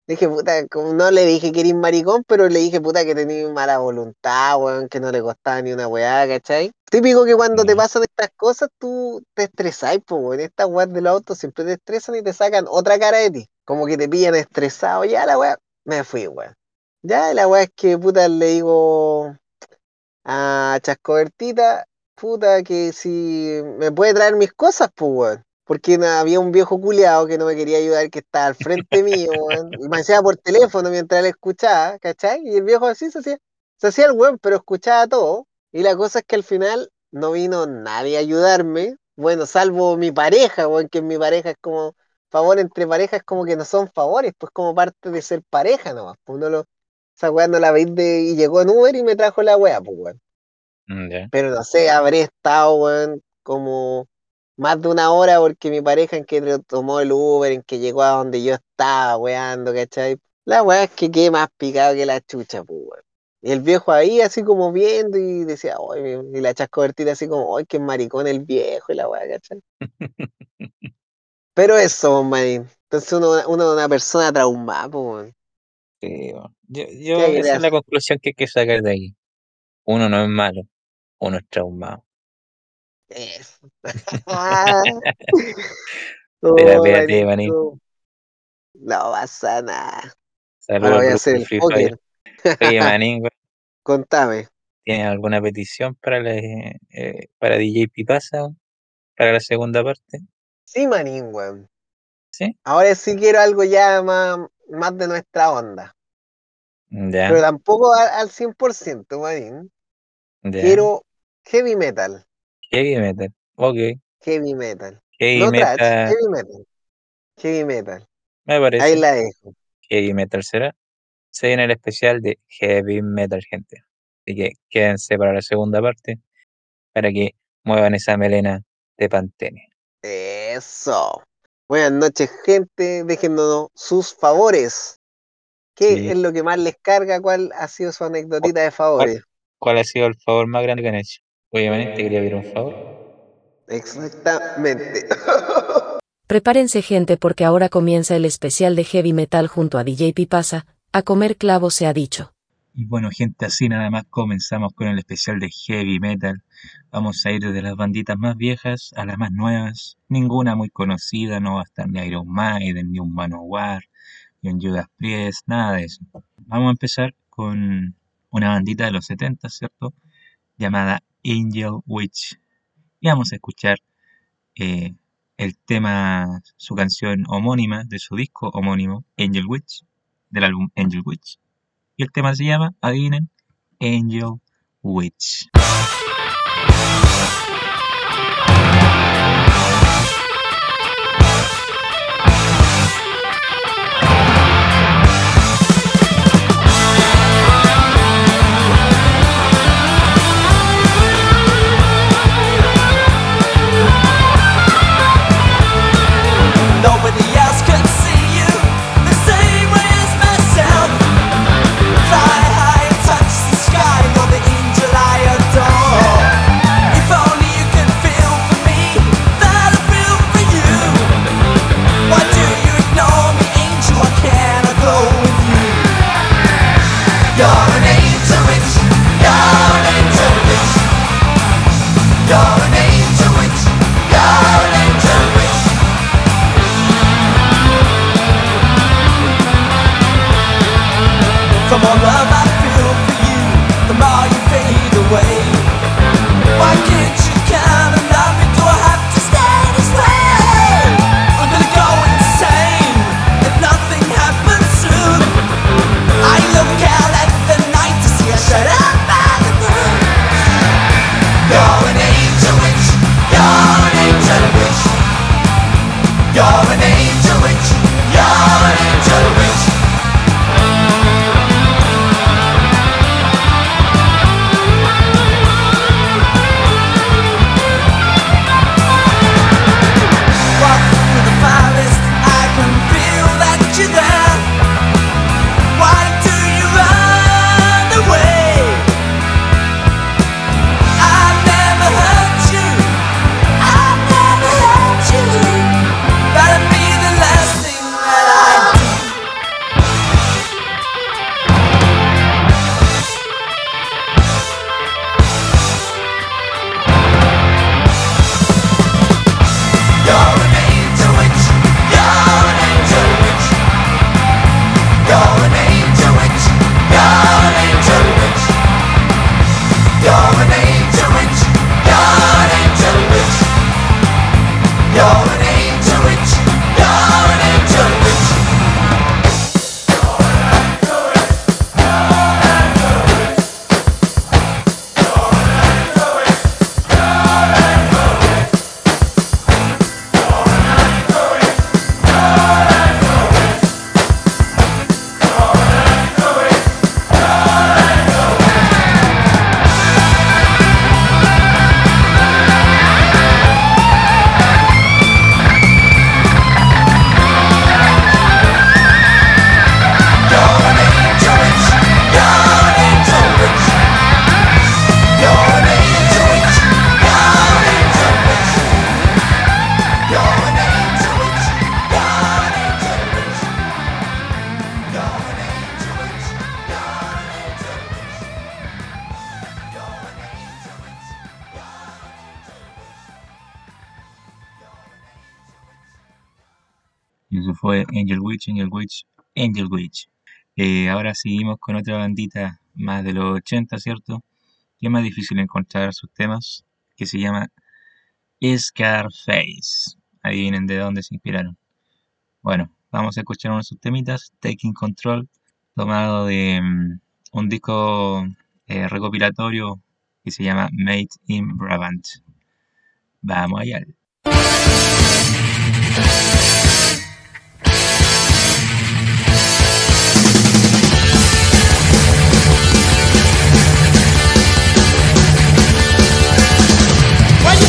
dije, puta, como no le dije que eres maricón, pero le dije, puta, que tenía mala voluntad, weón, que no le costaba ni una weá, ¿cachai? Típico que cuando te pasan estas cosas, tú te estresás, pues, weón. Estas weas del auto siempre te estresan y te sacan otra cara de ti. Como que te pillan estresado, ya la weá, me fui, weón. Ya, la weá es que, puta, le digo a Chascobertita, puta, que si me puede traer mis cosas, pues, weón. Porque había un viejo culiao que no me quería ayudar, que estaba al frente mío, weón. Y me decía por teléfono mientras él escuchaba, ¿cachai? Y el viejo así se hacía, se hacía el weón, pero escuchaba todo. Y la cosa es que al final no vino nadie a ayudarme. Bueno, salvo mi pareja, weón, que mi pareja es como, favor entre parejas como que no son favores, pues como parte de ser pareja nomás. Pues uno lo, esa weá no la veis de, y llegó en Uber y me trajo la weá, pues weón. Mm. Pero no sé, habré estado, weón, como más de una hora porque mi pareja en que tomó el Uber, en que llegó a donde yo estaba, weando, ¿cachai? La weá es que quedé más picado que la chucha, pues, weón. Y el viejo ahí así como viendo y decía, ay, y la chascobertita así como, ay, qué maricón el viejo y la weá, ¿cachai? Pero eso, manín. Entonces uno, uno es una persona traumada, pues, weón. Sí, bueno. Yo, ¿Qué yo, esa es la conclusión que hay que sacar de aquí. Uno no es malo, uno es traumado. Oh, manín. maricón. No pasa nada. Saludos voy a hacer el póker. Oye, manín, güey, Contame. ¿tienes alguna petición para, la, eh, para DJ Pipasa? Para la segunda parte. Sí, manín, weón. ¿Sí? Ahora sí quiero algo ya más, más de nuestra onda. Ya, Pero tampoco al, al 100%, manín. ya. Quiero heavy metal. Heavy metal. Ok. Heavy metal. Heavy No metal. heavy metal. Heavy metal. Me Ahí parece. la dejo. Heavy metal será. Se viene el especial de Heavy metal, gente. Así que quédense para la segunda parte para que muevan esa melena de Pantene. Eso. Buenas noches, gente. Déjennos sus favores. ¿Qué Sí. es lo que más les carga? ¿Cuál ha sido su anecdotita de favores? ¿Cuál ha sido el favor más grande que han hecho? Obviamente quería pedir un favor. Exactamente. Prepárense gente porque ahora comienza el especial de heavy metal junto a DJ Pipasa, a comer clavos se ha dicho. Y bueno, gente, así nada más comenzamos con el especial de heavy metal. Vamos a ir desde las banditas más viejas a las más nuevas. Ninguna muy conocida, no va a estar ni Iron Maiden, ni un Manowar, ni un Judas Priest, nada de eso. Vamos a empezar con una bandita de los 70, ¿cierto? Llamada Angel Witch. Y vamos a escuchar eh, el tema, su canción homónima de su disco homónimo, Angel Witch, del álbum Angel Witch. Y el tema se llama, adivinen, Angel Witch. Seguimos con otra bandita más de los 80, ¿cierto? Que es más difícil encontrar sus temas, que se llama Scarface. Adivinen de dónde se inspiraron. Bueno, vamos a escuchar uno de sus temitas, Taking Control, tomado de mm, un disco eh, recopilatorio que se llama Made in Brabant. Vamos allá.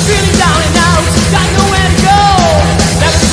Feeling down and out, got nowhere to go. Never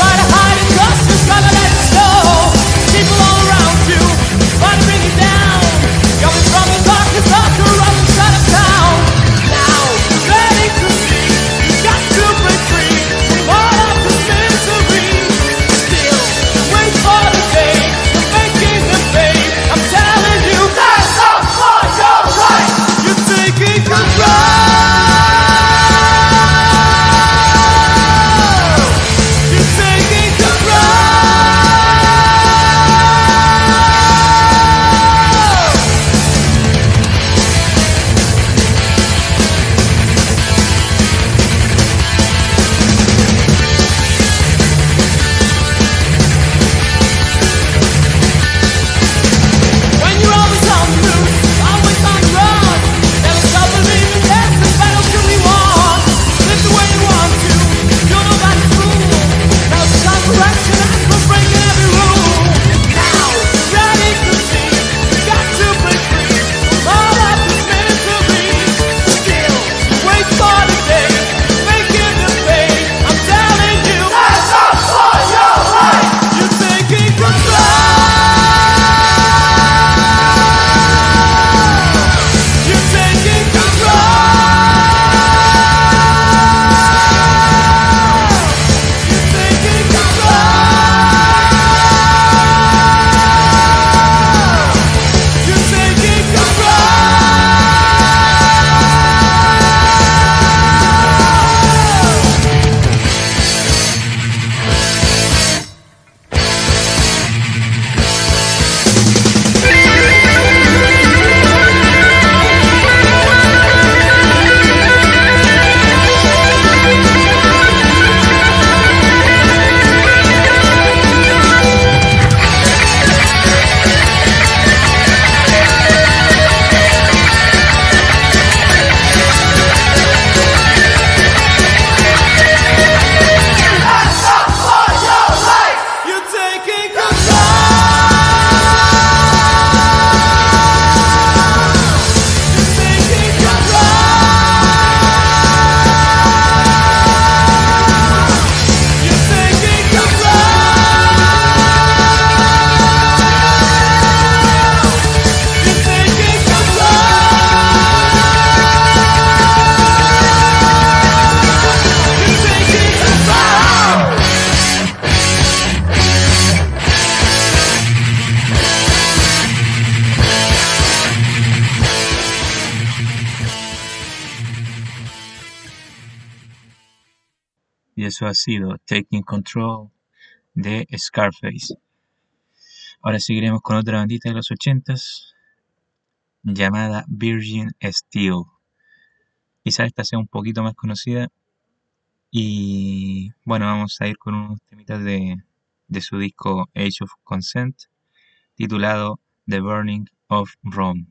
ha sido Taking Control de Scarface. Ahora seguiremos con otra bandita de los ochentas llamada Virgin Steel. Quizá esta sea un poquito más conocida. Y bueno, vamos a ir con unos temitas de, de su disco Age of Consent, titulado The Burning of Rome.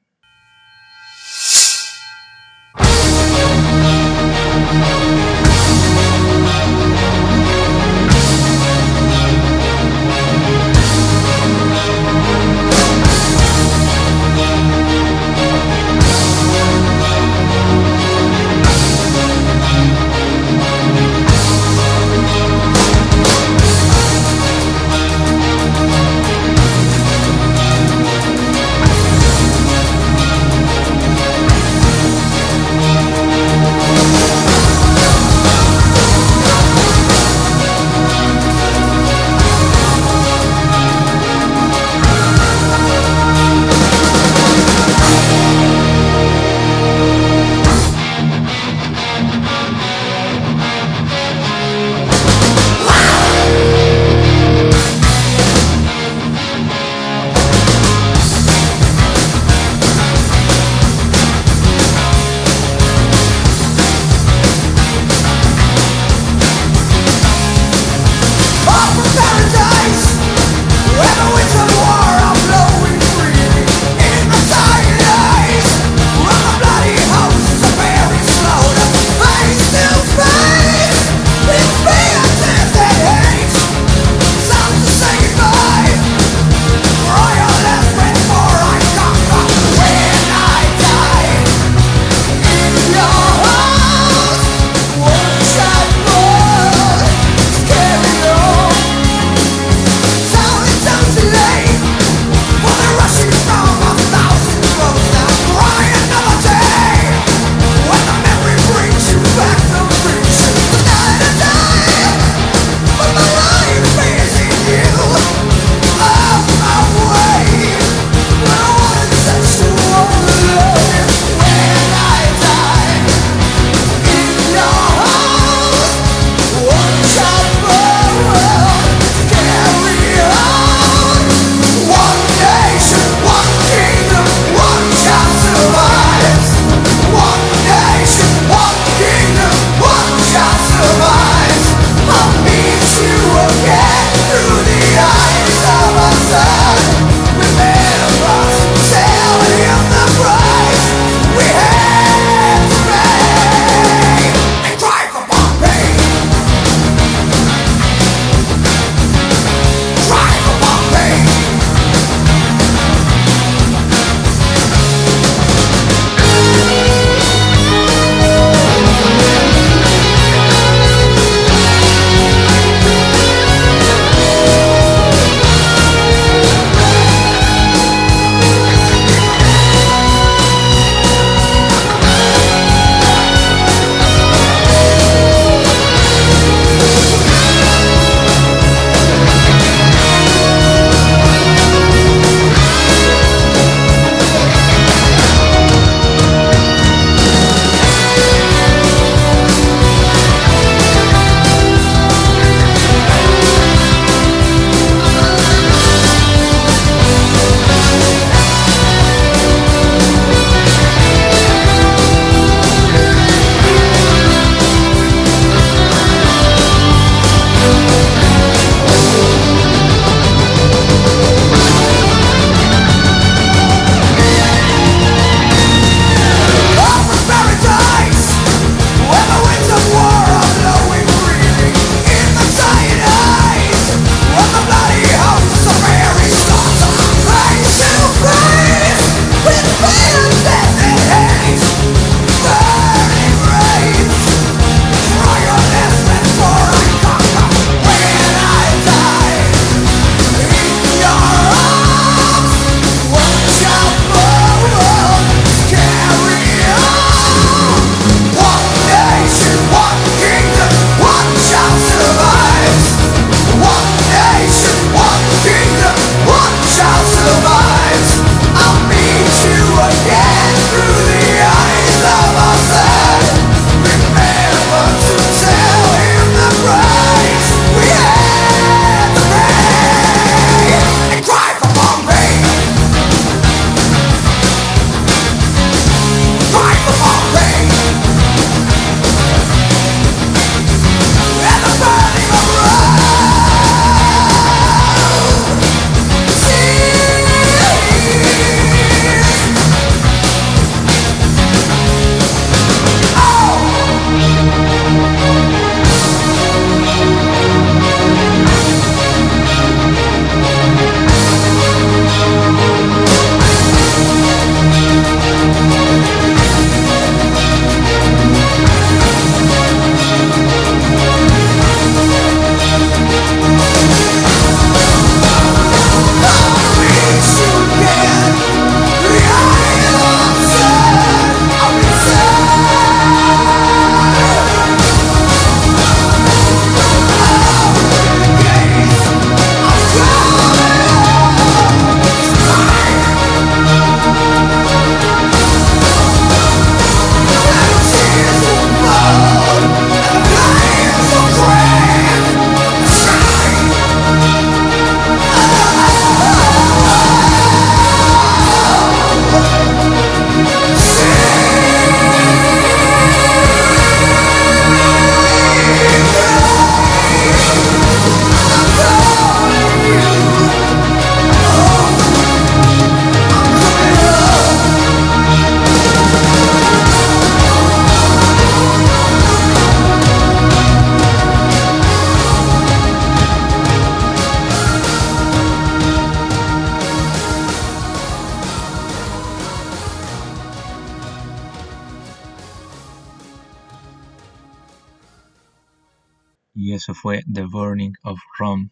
Rum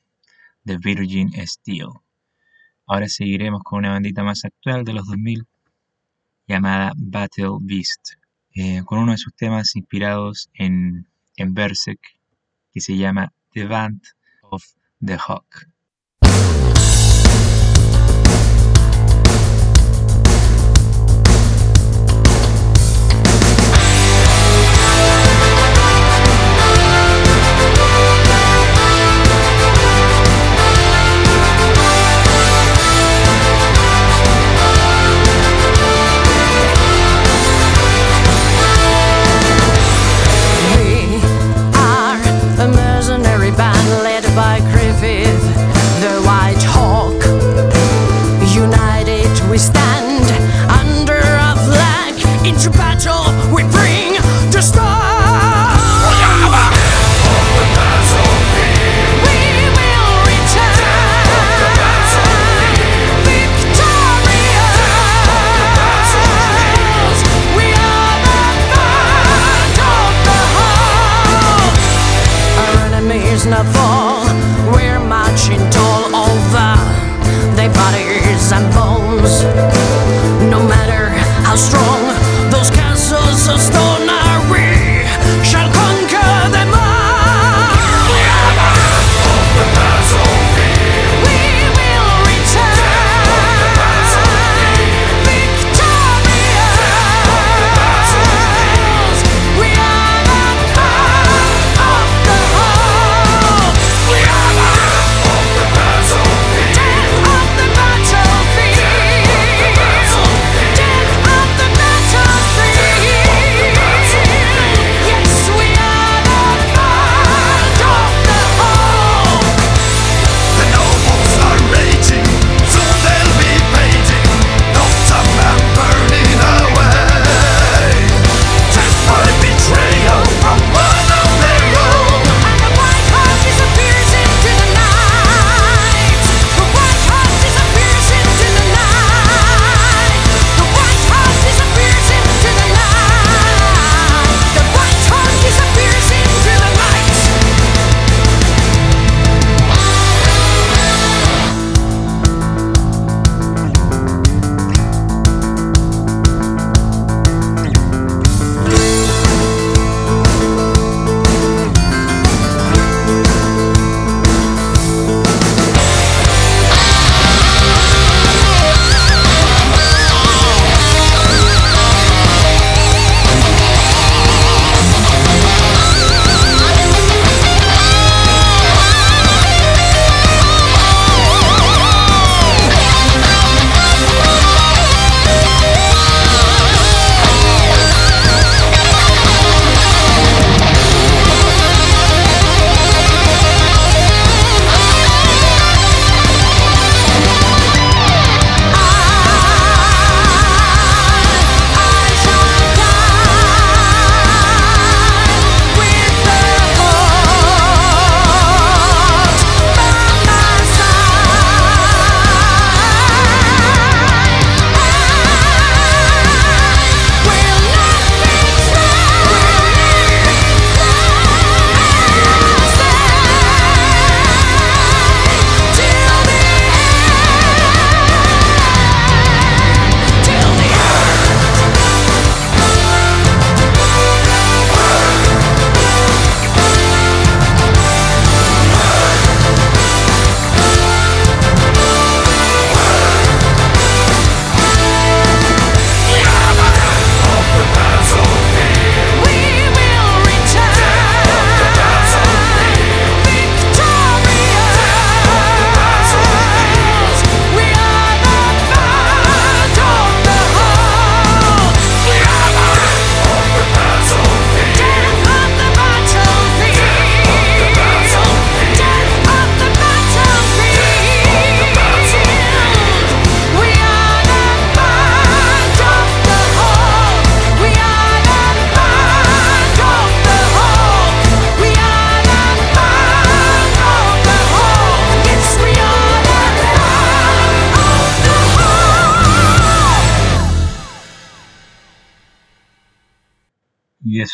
de Virgin Steel. Ahora seguiremos con una bandita más actual de los 2000 llamada Battle Beast, eh, con uno de sus temas inspirados en, en Berserk que se llama The Band of the Hawk.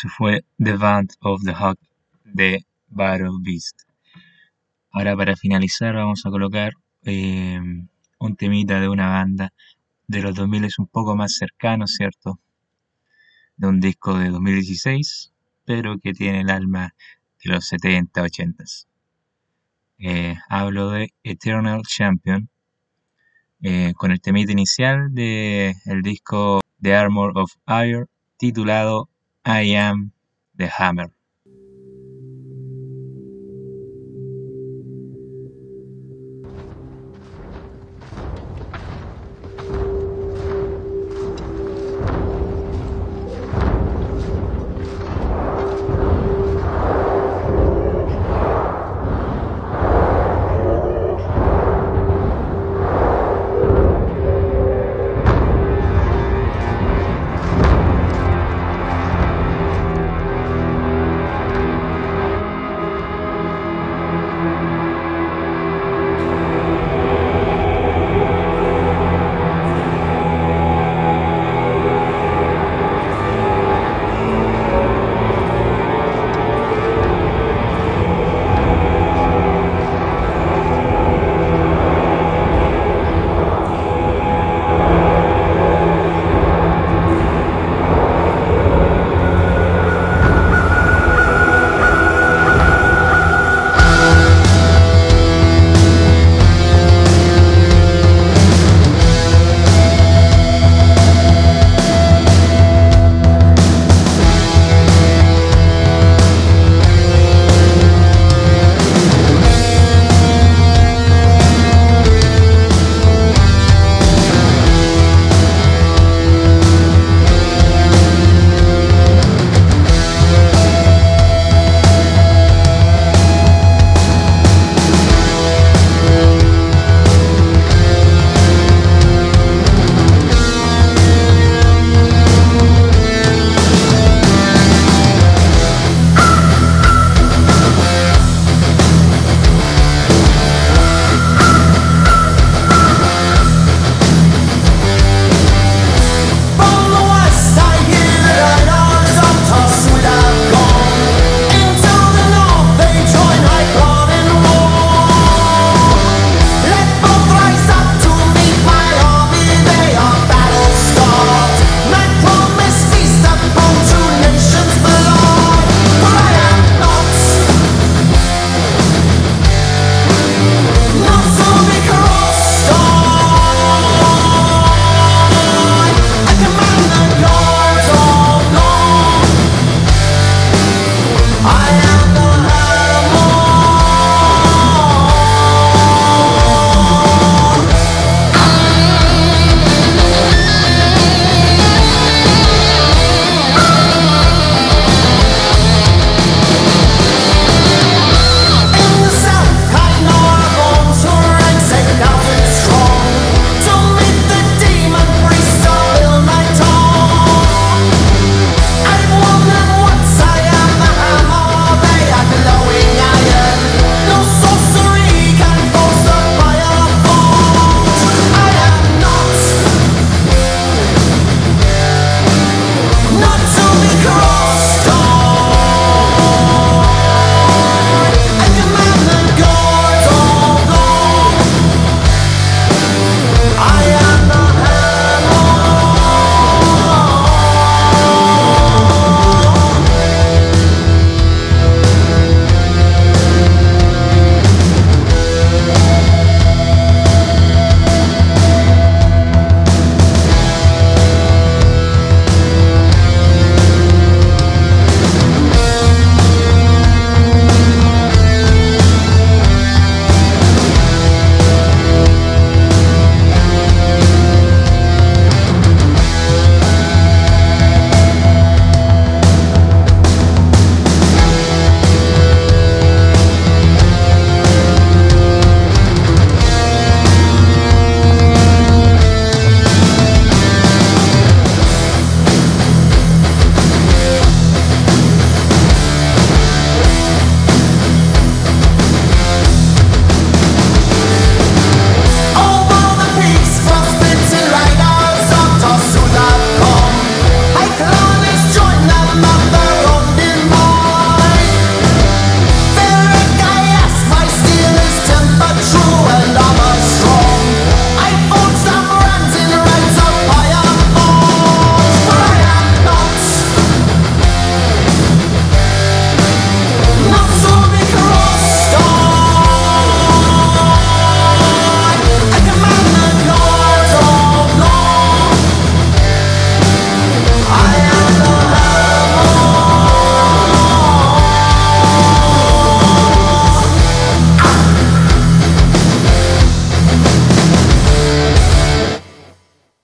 Fue The Band of the Hawk de Battle Beast. Ahora para finalizar vamos a colocar em, un temita de una banda de los 2000 es un poco más cercano, ¿cierto? De un disco de 2016, pero que tiene el alma de los 70, 80. Eh, hablo de Eternal Champion, eh, con el temita inicial del el disco The Armor of Iron, titulado I Am the Hammer.